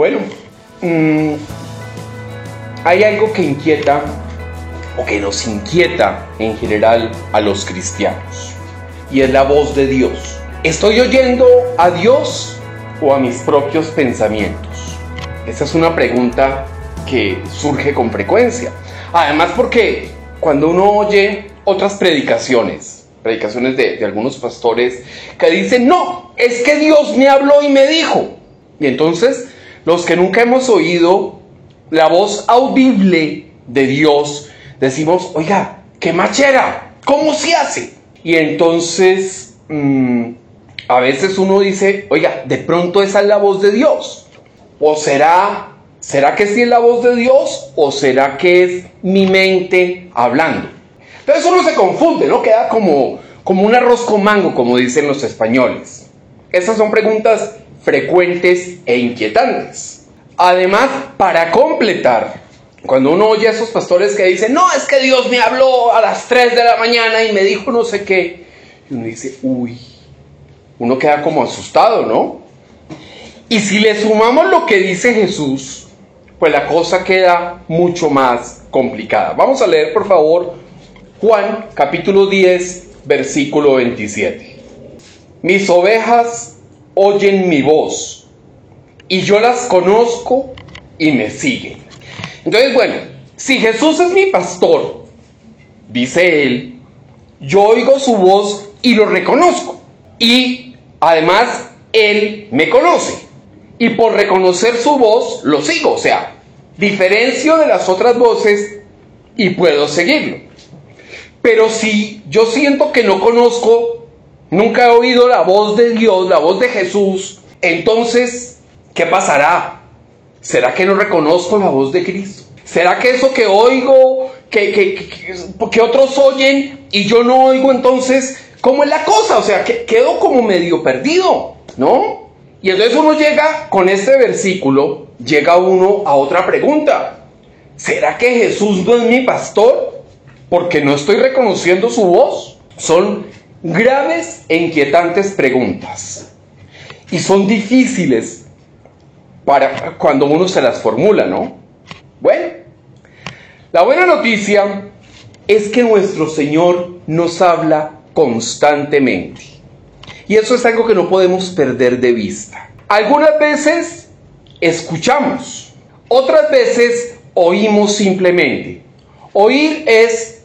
Bueno, mm, hay algo que inquieta o que nos inquieta en general a los cristianos y es la voz de Dios. ¿Estoy oyendo a Dios o a mis propios pensamientos? Esa es una pregunta que surge con frecuencia. Además porque cuando uno oye otras predicaciones, predicaciones de, de, algunos pastores que dicen, no, es que Dios me habló y me dijo. Y entonces los que nunca hemos oído la voz audible de Dios, decimos, oiga, qué machera, ¿cómo se hace? Y entonces mmm, a veces uno dice, oiga, de pronto esa es la voz de Dios. ¿O será, será que sí es la voz de Dios o será que es mi mente hablando? Entonces uno se confunde, ¿no? Queda como, como un arroz con mango, como dicen los españoles. Esas son preguntas frecuentes e inquietantes. Además, para completar, cuando uno oye a esos pastores que dicen, no, es que Dios me habló a las 3 de la mañana y me dijo no sé qué, y uno dice, uy, uno queda como asustado, ¿no? Y si le sumamos lo que dice Jesús, pues la cosa queda mucho más complicada. Vamos a leer, por favor, Juan capítulo 10, versículo 27. Mis ovejas oyen mi voz y yo las conozco y me siguen. Entonces, bueno, si Jesús es mi pastor, dice él, yo oigo su voz y lo reconozco. Y además, él me conoce. Y por reconocer su voz, lo sigo. O sea, diferencio de las otras voces y puedo seguirlo. Pero si yo siento que no conozco, nunca he oído la voz de Dios, la voz de Jesús, entonces, ¿qué pasará? ¿Será que no reconozco la voz de Cristo? ¿Será que eso que oigo, que, que, que, otros oyen y yo no oigo entonces, cómo es la cosa? O sea, que quedo como medio perdido, ¿no? Y entonces uno llega con este versículo, llega uno a otra pregunta. ¿Será que Jesús no es mi pastor? Porque no estoy reconociendo su voz. Son graves e inquietantes preguntas. Y son difíciles para cuando uno se las formula, ¿no? Bueno, la buena noticia es que nuestro Señor nos habla constantemente. Y eso es algo que no podemos perder de vista. Algunas veces escuchamos, otras veces oímos simplemente. Oír es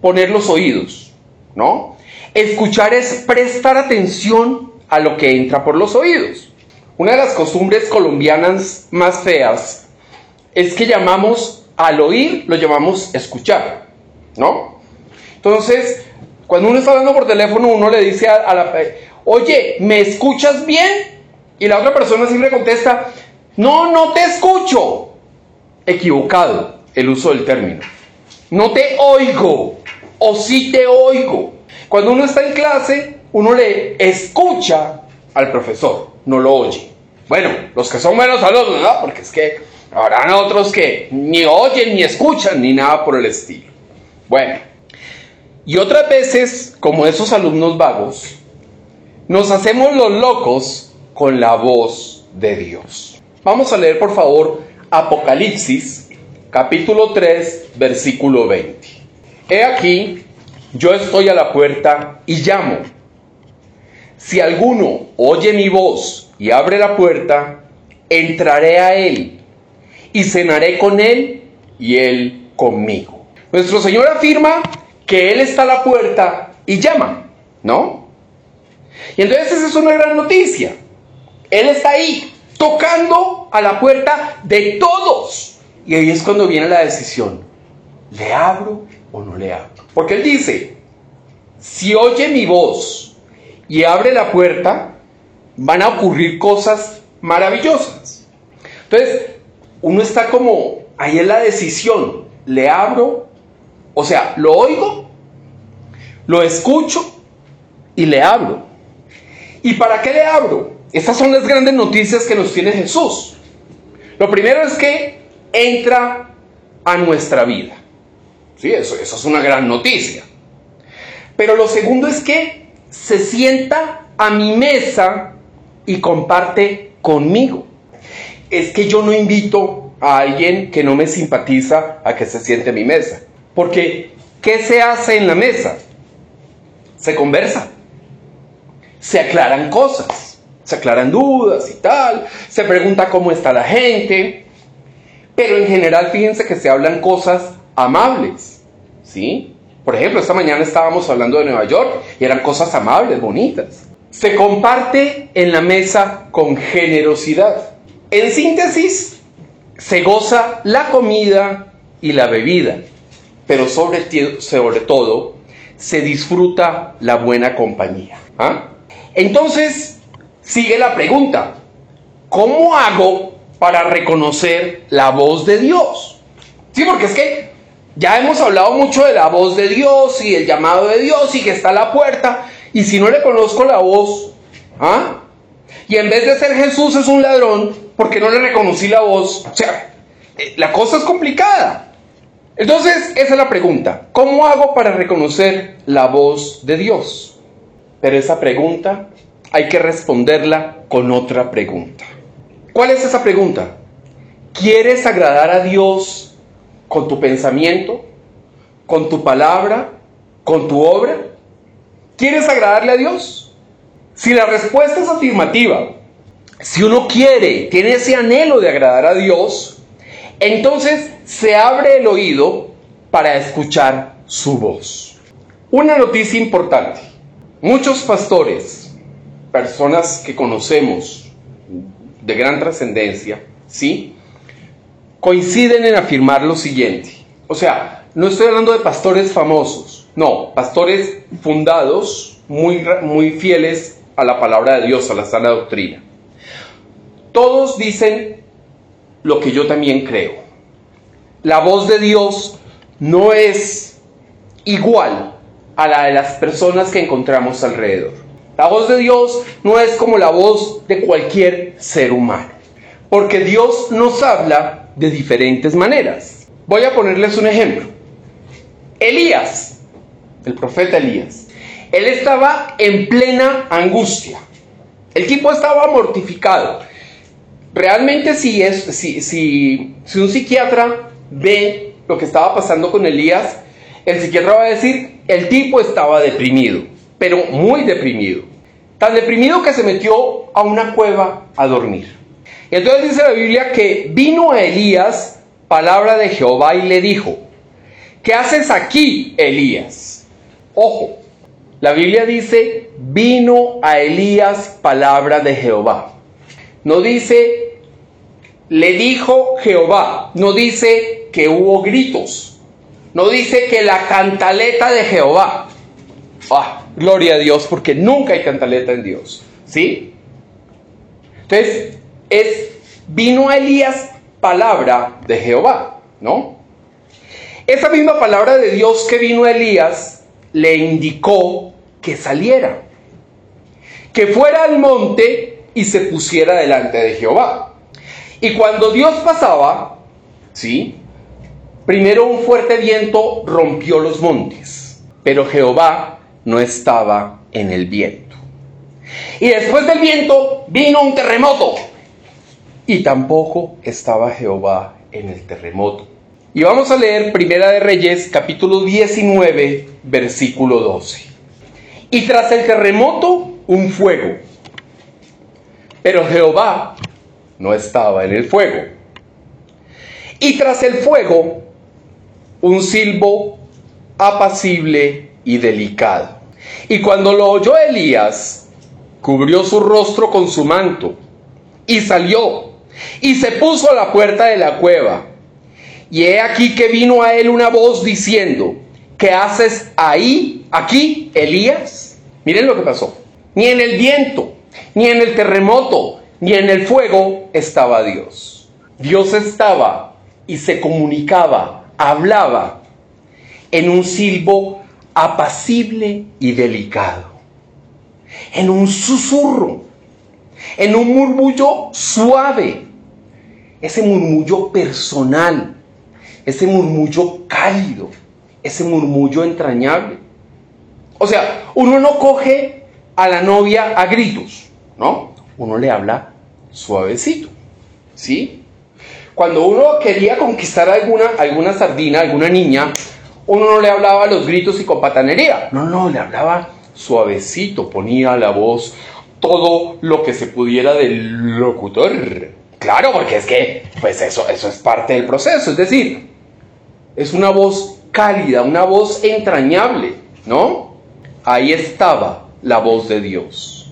poner los oídos, ¿no? Escuchar es prestar atención a lo que entra por los oídos. Una de las costumbres colombianas más feas es que llamamos al oír, lo llamamos escuchar, ¿no? Entonces, cuando uno está hablando por teléfono, uno le dice a, la, oye, ¿me escuchas bien? Y la otra persona siempre contesta, no, no te escucho. Equivocado el uso del término. No te oigo o sí te oigo. Cuando uno está en clase, uno le escucha al profesor, no lo oye. Bueno, los que son buenos alumnos, ¿no? Porque es que habrán otros que ni oyen, ni escuchan, ni nada por el estilo. Bueno, y otras veces, como esos alumnos vagos, nos hacemos los locos con la voz de Dios. Vamos a leer, por favor, Apocalipsis, capítulo 3, versículo 20. He aquí, yo estoy a la puerta y llamo. Si alguno oye mi voz y abre la puerta, entraré a él y cenaré con él y él conmigo. Nuestro Señor afirma que Él está a la puerta y llama, ¿no? Y entonces esa es una gran noticia. Él está ahí, tocando a la puerta de todos. Y ahí es cuando viene la decisión. ¿Le abro o no le abro? Porque Él dice, si oye mi voz y abre la puerta, van a ocurrir cosas maravillosas. Entonces, uno está como ahí en la decisión, ¿le abro? O sea, lo oigo, lo escucho y le abro. ¿Y para qué le abro? Estas son las grandes noticias que nos tiene Jesús. Lo primero es que entra a nuestra vida. Sí, eso, es una gran noticia. Pero lo segundo es que se sienta a mi mesa y comparte conmigo. es que yo no invito a alguien que no me simpatiza a que se siente a mi mesa. Porque, ¿qué se hace en la mesa? Se conversa. Se aclaran cosas. Se aclaran dudas y tal. Se pregunta cómo está la gente. Pero en general, fíjense que se hablan cosas amables. ¿Sí? Por ejemplo, esta mañana estábamos hablando de Nueva York y eran cosas amables, bonitas. Se comparte en la mesa con generosidad. En síntesis, se goza la comida y la bebida, pero sobre, todo se disfruta la buena compañía. ¿ah? Entonces, sigue la pregunta, ¿cómo hago para reconocer la voz de Dios? Sí, porque es que ya hemos hablado mucho de la voz de Dios y el llamado de Dios y que está a la puerta. Y si no le conozco la voz, ¿ah? Y en vez de ser Jesús es un ladrón, porque no le reconocí la voz. O sea, eh, la cosa es complicada. Entonces, esa es la pregunta. ¿Cómo hago para reconocer la voz de Dios? Pero esa pregunta hay que responderla con otra pregunta. ¿Cuál es esa pregunta? ¿Quieres agradar a Dios con tu pensamiento, con tu palabra, con tu obra? ¿Quieres agradarle a Dios? Si la respuesta es afirmativa, si uno quiere, tiene ese anhelo de agradar a Dios, entonces se abre el oído para escuchar su voz. Una noticia importante. Muchos pastores, personas que conocemos de gran trascendencia, ¿sí? Coinciden en afirmar lo siguiente. O sea, no estoy hablando de pastores famosos, no, pastores fundados, muy, muy fieles a la palabra de Dios, a la sana doctrina. Todos dicen lo que yo también creo. La voz de Dios no es igual a la de las personas que encontramos alrededor. La voz de Dios no es como la voz de cualquier ser humano. Porque Dios nos habla de diferentes maneras. Voy a ponerles un ejemplo. Elías, el profeta Elías, él estaba en plena angustia. El tipo estaba mortificado. Realmente si, es, si, si, si un psiquiatra ve lo que estaba pasando con Elías, el psiquiatra va a decir, el tipo estaba deprimido, pero muy deprimido. Tan deprimido que se metió a una cueva a dormir. Entonces dice la Biblia que vino a Elías palabra de Jehová y le dijo, ¿qué haces aquí, Elías? Ojo, la Biblia dice, vino a Elías palabra de Jehová. No dice, le dijo Jehová, no dice que hubo gritos, no dice que la cantaleta de Jehová. Ah, gloria a Dios, porque nunca hay cantaleta en Dios. ¿Sí? Entonces, es, vino a Elías palabra de Jehová, ¿no? Esa misma palabra de Dios que vino a Elías le indicó que saliera, que fuera al monte y se pusiera delante de Jehová. Y cuando Dios pasaba, ¿sí? Primero un fuerte viento rompió los montes, pero Jehová no estaba en el viento. Y después del viento vino un terremoto y tampoco estaba Jehová en el terremoto. Y vamos a leer Primera de Reyes, capítulo 19, versículo 12. Y tras el terremoto, un fuego. Pero Jehová no estaba en el fuego. Y tras el fuego, un silbo apacible y delicado. Y cuando lo oyó Elías, cubrió su rostro con su manto y salió y se puso a la puerta de la cueva. Y he aquí que vino a él una voz diciendo, ¿qué haces ahí, aquí, Elías? Miren lo que pasó. Ni en el viento, ni en el terremoto, ni en el fuego estaba Dios. Dios estaba y se comunicaba, hablaba en un silbo apacible y delicado, en un susurro en un murmullo suave, ese murmullo personal, ese murmullo cálido, ese murmullo entrañable. O sea, uno no coge a la novia a gritos, ¿no? Uno le habla suavecito. ¿sí? Cuando uno quería conquistar alguna, alguna sardina, alguna niña, uno no le hablaba a los gritos y con patanería. No, no, le hablaba suavecito, ponía la voz todo lo que se pudiera del locutor. Claro, porque es que, pues eso, eso es parte del proceso. Es decir, es una voz cálida, una voz entrañable, ¿no? Ahí estaba la voz de Dios.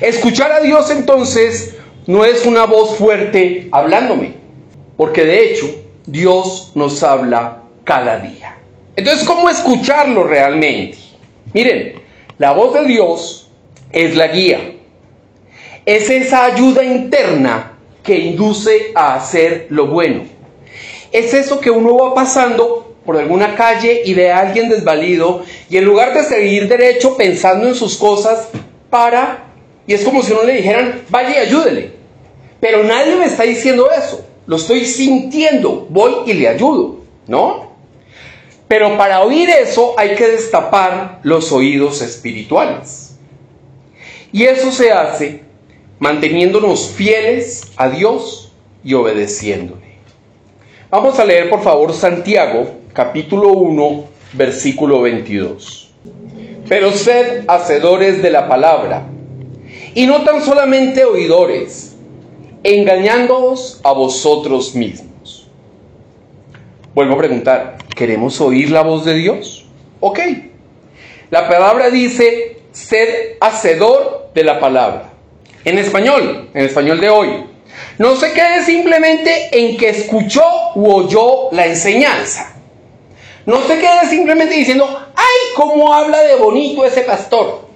Escuchar a Dios entonces no es una voz fuerte hablándome, porque de hecho Dios nos habla cada día. Entonces, ¿cómo escucharlo realmente? Miren, la voz de Dios es la guía. Es esa ayuda interna que induce a hacer lo bueno. Es eso que uno va pasando por alguna calle y ve a alguien desvalido y en lugar de seguir derecho pensando en sus cosas, para y es como si uno le dijeran, vaya y ayúdele. Pero nadie me está diciendo eso. Lo estoy sintiendo. Voy y le ayudo. ¿No? Pero para oír eso hay que destapar los oídos espirituales. Y eso se hace manteniéndonos fieles a Dios y obedeciéndole. Vamos a leer por favor Santiago capítulo 1 versículo 22. Pero sed hacedores de la palabra y no tan solamente oidores, engañándoos a vosotros mismos. Vuelvo a preguntar, ¿Queremos oír la voz de Dios? Ok. La palabra dice ser hacedor de la palabra. En español, en español de hoy. No se quede simplemente en que escuchó u oyó la enseñanza. No se quede simplemente diciendo, ay, cómo habla de bonito ese pastor.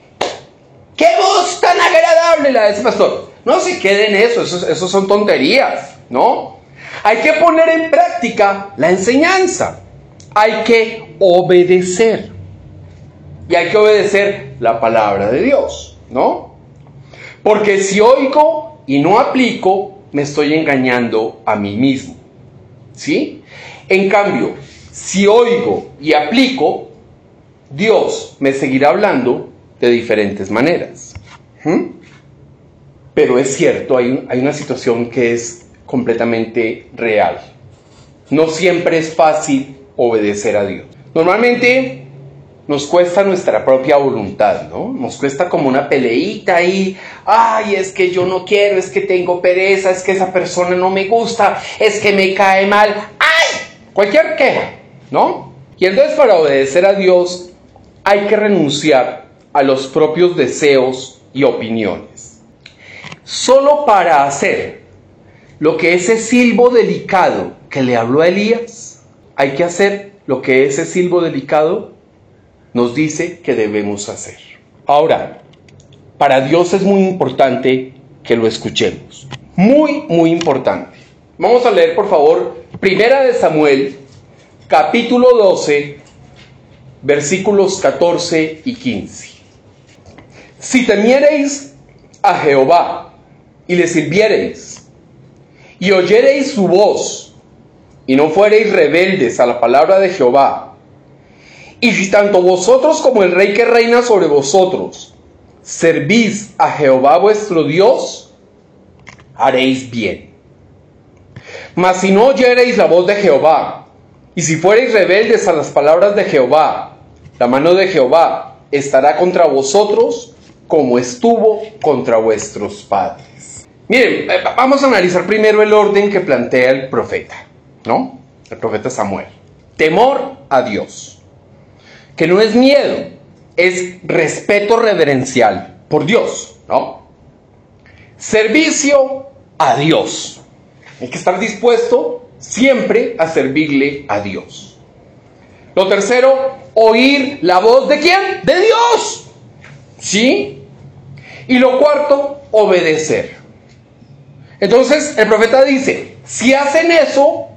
Qué voz tan agradable la de ese pastor. No se quede en eso, eso, eso son tonterías, ¿no? Hay que poner en práctica la enseñanza hay que obedecer. Y hay que obedecer la palabra de Dios, ¿no? Porque si oigo y no aplico, me estoy engañando a mí mismo. ¿Sí? En cambio, si oigo y aplico, Dios me seguirá hablando de diferentes maneras. ¿Mm? Pero es cierto, hay, hay una situación que es completamente real. No siempre es fácil obedecer a Dios. Normalmente nos cuesta nuestra propia voluntad, ¿no? Nos cuesta como una peleita ahí, ay, es que yo no quiero, es que tengo pereza, es que esa persona no me gusta, es que me cae mal, ay, cualquier queja, ¿no? Y entonces para obedecer a Dios hay que renunciar a los propios deseos y opiniones. Solo para hacer lo que ese silbo delicado que le habló a Elías, hay que hacer lo que ese silbo delicado nos dice que debemos hacer. Ahora, para Dios es muy importante que lo escuchemos. Muy, muy importante. Vamos a leer, por favor, Primera de Samuel, capítulo 12, versículos 14 y 15. Si temiereis a Jehová y le sirviereis y oyereis su voz, y no fuereis rebeldes a la palabra de Jehová, y si tanto vosotros como el rey que reina sobre vosotros servís a Jehová vuestro Dios, haréis bien. Mas si no oyereis la voz de Jehová, y si fuereis rebeldes a las palabras de Jehová, la mano de Jehová estará contra vosotros como estuvo contra vuestros padres. Miren, eh, vamos a analizar primero el orden que plantea el profeta. ¿no? El profeta Samuel. Temor a Dios. Que no es miedo, es respeto reverencial por Dios, ¿no? Servicio a Dios. Hay que estar dispuesto siempre a servirle a Dios. Lo tercero, oír la voz de quién? De Dios. ¿Sí? Y lo cuarto, obedecer. Entonces el profeta dice, si hacen eso,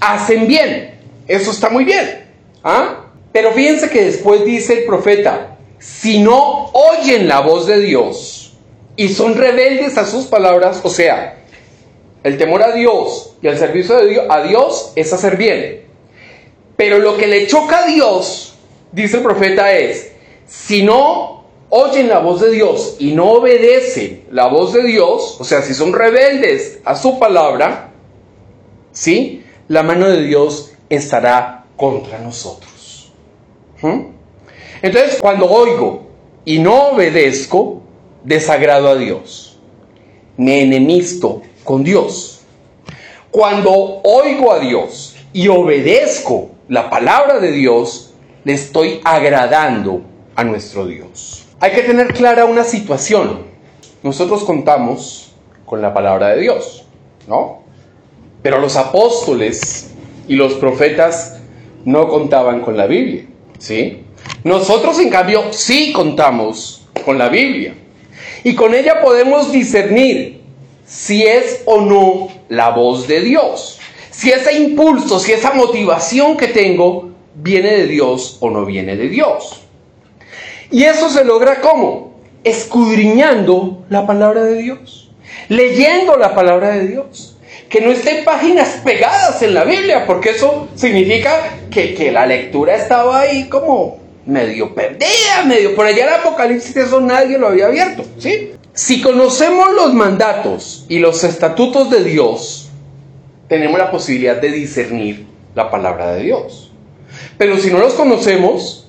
hacen bien. Eso está muy bien. ¿ah? Pero fíjense que después dice el profeta, si no oyen la voz de Dios y son rebeldes a sus palabras, o sea, el temor a Dios y el servicio de Dios, a Dios es hacer bien. Pero lo que le choca a Dios, dice el profeta, es, si no oyen la voz de Dios y no obedecen la voz de Dios, o sea, si son rebeldes a su palabra, ¿sí? La mano de Dios estará contra nosotros. Entonces, cuando oigo y no obedezco, desagrado a Dios. Me enemisto con Dios. Cuando oigo a Dios y obedezco la palabra de Dios, le estoy agradando a nuestro Dios. Hay que tener clara una situación. Nosotros contamos con la palabra de Dios, ¿no? Pero los apóstoles y los profetas no contaban con la Biblia, ¿sí? Nosotros en cambio sí contamos con la Biblia. Y con ella podemos discernir si es o no la voz de Dios. Si ese impulso, si esa motivación que tengo viene de Dios o no viene de Dios. Y eso se logra cómo? Escudriñando la palabra de Dios, leyendo la palabra de Dios. Que no estén páginas pegadas en la Biblia, porque eso significa que, que la lectura estaba ahí como medio perdida, medio por allá el Apocalipsis, eso nadie lo había abierto, ¿sí? Si conocemos los mandatos y los estatutos de Dios, tenemos la posibilidad de discernir la palabra de Dios. Pero si no los conocemos,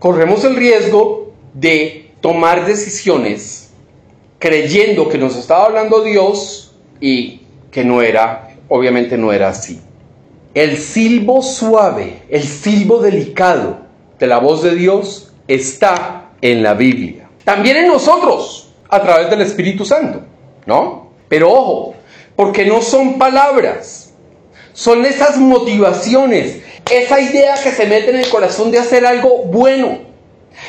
corremos el riesgo de tomar decisiones creyendo que nos estaba hablando Dios y que no era, obviamente no era así. El silbo suave, el silbo delicado de la voz de Dios está en la Biblia. También en nosotros, a través del Espíritu Santo, ¿no? Pero ojo, porque no son palabras, son esas motivaciones, esa idea que se mete en el corazón de hacer algo bueno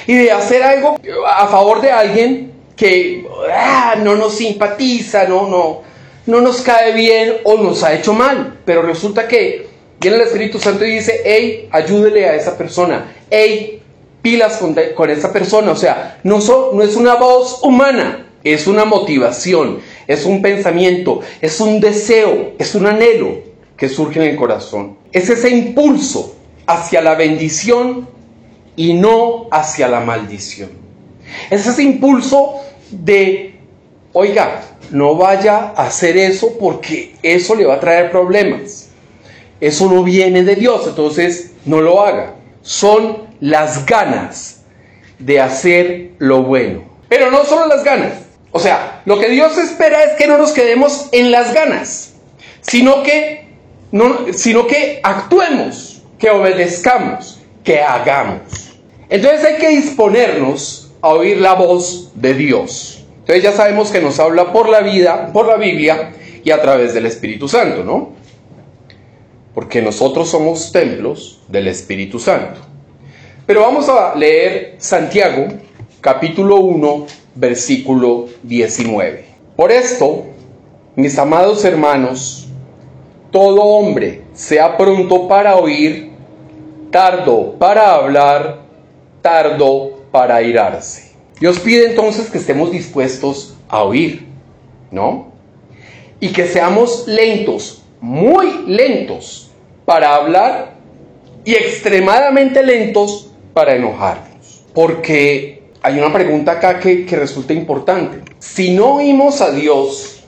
y de hacer algo a favor de alguien que ah, no nos simpatiza, no, no, no nos cae bien o nos ha hecho mal, pero resulta que viene el Espíritu Santo y dice, hey, ayúdele a esa persona, hey, pilas con, esa persona, o sea, no, no es una voz humana, es una motivación, es un pensamiento, es un deseo, es un anhelo que surge en el corazón. Es ese impulso hacia la bendición y no hacia la maldición. Es ese impulso de, oiga, no vaya a hacer eso porque eso le va a traer problemas. Eso no viene de Dios, entonces no lo haga. Son las ganas de hacer lo bueno. Pero no solo las ganas. O sea, lo que Dios espera es que no nos quedemos en las ganas, sino que, no, sino que actuemos, que obedezcamos, que hagamos. Entonces hay que disponernos a oír la voz de Dios. Entonces ya sabemos que nos habla por la vida, por la Biblia y a través del Espíritu Santo, ¿no? Porque nosotros somos templos del Espíritu Santo. Pero vamos a leer Santiago, capítulo 1, versículo 19. Por esto, mis amados hermanos, todo hombre sea pronto para oír, tardo para hablar, tardo para irarse. Dios pide entonces que estemos dispuestos a oír, ¿no? Y que seamos lentos, muy lentos para hablar y extremadamente lentos para enojarnos. Porque hay una pregunta acá que, que resulta importante. Si no oímos a Dios,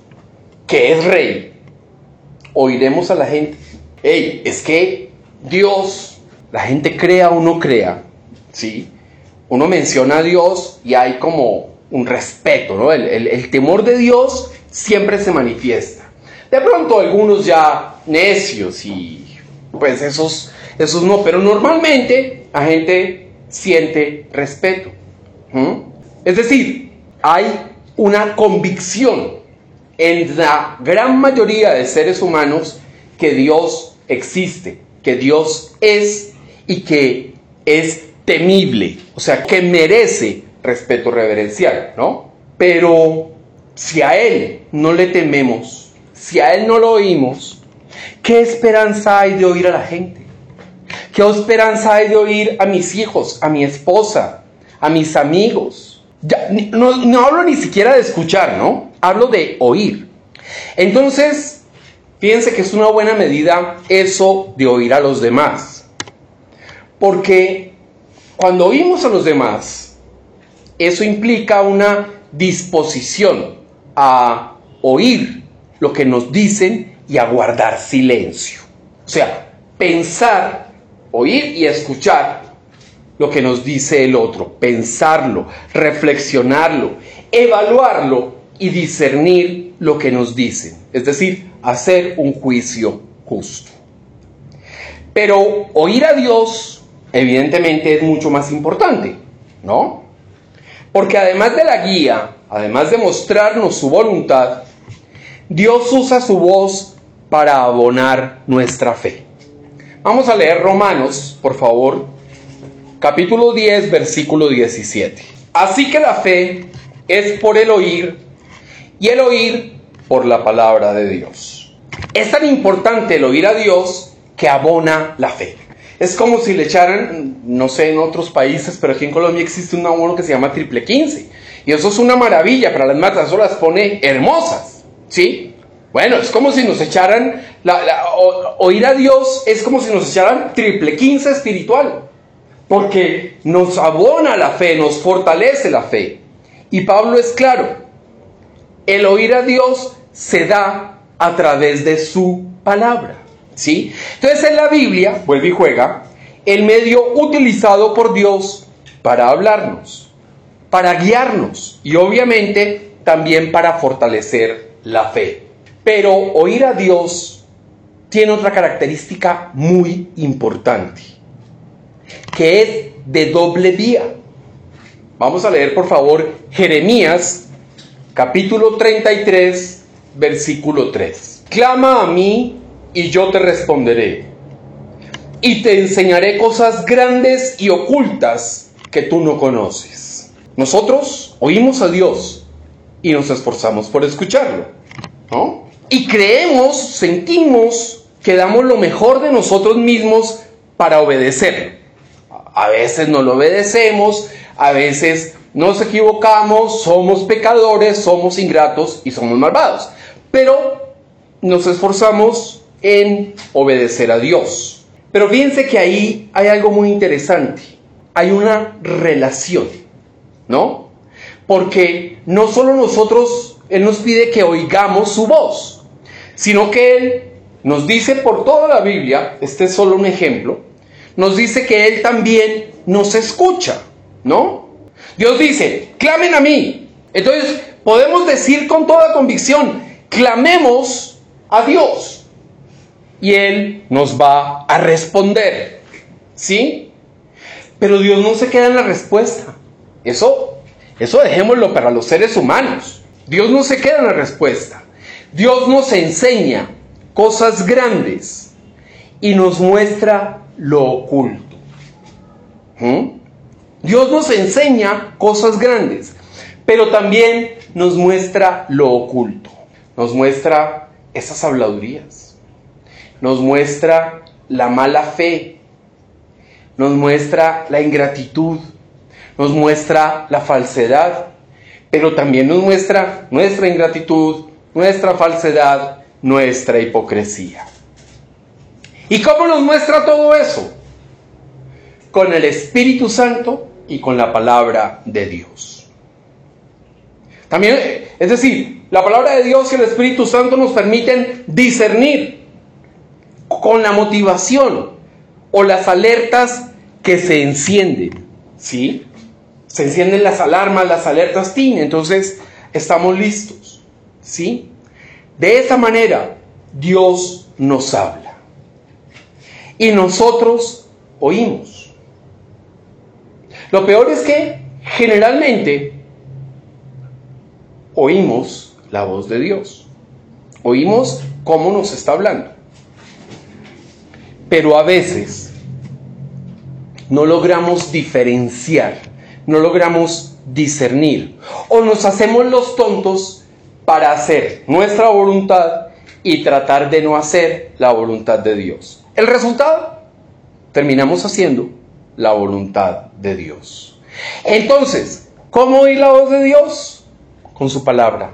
que es rey, oiremos a la gente. Hey, es que Dios, la gente crea o no crea, ¿sí? Uno menciona a Dios y hay como un respeto, ¿no? El, temor de Dios siempre se manifiesta. De pronto algunos ya necios y pues esos, esos no, pero normalmente la gente siente respeto. Es decir, hay una convicción en la gran mayoría de seres humanos que Dios existe, que Dios es y que es temible, o sea, que merece respeto reverencial, ¿no? Pero si a Él no le tememos, si a Él no lo oímos, ¿qué esperanza hay de oír a la gente? ¿Qué esperanza hay de oír a mis hijos, a mi esposa, a mis amigos? no, hablo ni siquiera de escuchar, ¿no? Hablo de oír. Entonces, fíjense que es una buena medida eso de oír a los demás. Porque cuando oímos a los demás, eso implica una disposición a oír lo que nos dicen y a guardar silencio. O sea, pensar, oír y escuchar lo que nos dice el otro, pensarlo, reflexionarlo, evaluarlo y discernir lo que nos dicen. Es decir, hacer un juicio justo. Pero oír a Dios, evidentemente, es mucho más importante, ¿no? Porque además de la guía, además de mostrarnos su voluntad, Dios usa su voz para abonar nuestra fe. Vamos a leer Romanos, por favor, capítulo 10, versículo 17. Así que la fe es por el oír y el oír por la palabra de Dios. Es tan importante el oír a Dios que abona la fe. Es como si le echaran, no sé, en otros países, pero aquí en Colombia existe un abono que se llama triple 15. Y eso es una maravilla para las matas, eso las pone hermosas, ¿sí? Bueno, es como si nos echaran, oír a Dios es como si nos echaran triple 15 espiritual, porque nos abona la fe, nos fortalece la fe. Y Pablo es claro, el oír a Dios se da a través de su palabra. Entonces en la Biblia, vuelve y juega, el medio utilizado por Dios para hablarnos, para guiarnos y obviamente también para fortalecer la fe. Pero oír a Dios tiene otra característica muy importante, que es de doble vía. Vamos a leer por favor Jeremías capítulo 33, versículo 3. Clama a mí y yo te responderé. Y te enseñaré cosas grandes y ocultas que tú no conoces. Nosotros oímos a Dios y nos esforzamos por escucharlo. ¿no? Y creemos, sentimos que damos lo mejor de nosotros mismos para obedecerlo. A veces no lo obedecemos, a veces nos equivocamos, somos pecadores, somos ingratos y somos malvados. Pero nos esforzamos en obedecer a Dios. Pero fíjense que ahí hay algo muy interesante. Hay una relación, ¿no? Porque no solo nosotros, Él nos pide que oigamos su voz, sino que Él nos dice por toda la Biblia, este es solo un ejemplo, nos dice que Él también nos escucha, ¿no? Dios dice, clamen a mí. Entonces podemos decir con toda convicción, clamemos a Dios y Él nos va a responder. ¿Sí? Pero Dios no se queda en la respuesta. Eso, eso dejémoslo para los seres humanos. Dios no se queda en la respuesta. Dios nos enseña cosas grandes y nos muestra lo oculto. ¿Mm? Dios nos enseña cosas grandes, pero también nos muestra lo oculto. Nos muestra esas habladurías nos muestra la mala fe, nos muestra la ingratitud, nos muestra la falsedad, pero también nos muestra nuestra ingratitud, nuestra falsedad, nuestra hipocresía. ¿Y cómo nos muestra todo eso? Con el Espíritu Santo y con la palabra de Dios. También, es decir, la palabra de Dios y el Espíritu Santo nos permiten discernir con la motivación o las alertas que se encienden, ¿sí? Se encienden las alarmas, las alertas TIN, entonces estamos listos, ¿sí? De esa manera Dios nos habla y nosotros oímos. Lo peor es que generalmente oímos la voz de Dios, oímos cómo nos está hablando pero a veces no logramos diferenciar, no logramos discernir, o nos hacemos los tontos para hacer nuestra voluntad y tratar de no hacer la voluntad de Dios. El resultado, terminamos haciendo la voluntad de Dios. Entonces, ¿cómo oír la voz de Dios? Con su palabra.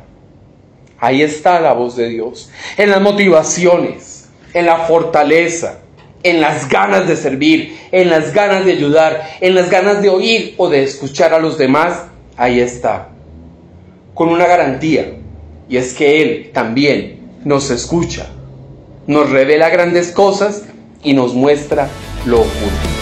Ahí está la voz de Dios. En las motivaciones, en la fortaleza, en las ganas de servir, en las ganas de ayudar, en las ganas de oír o de escuchar a los demás ahí está, con una garantía, y es que Él también nos escucha, nos revela grandes cosas y nos muestra lo oculto.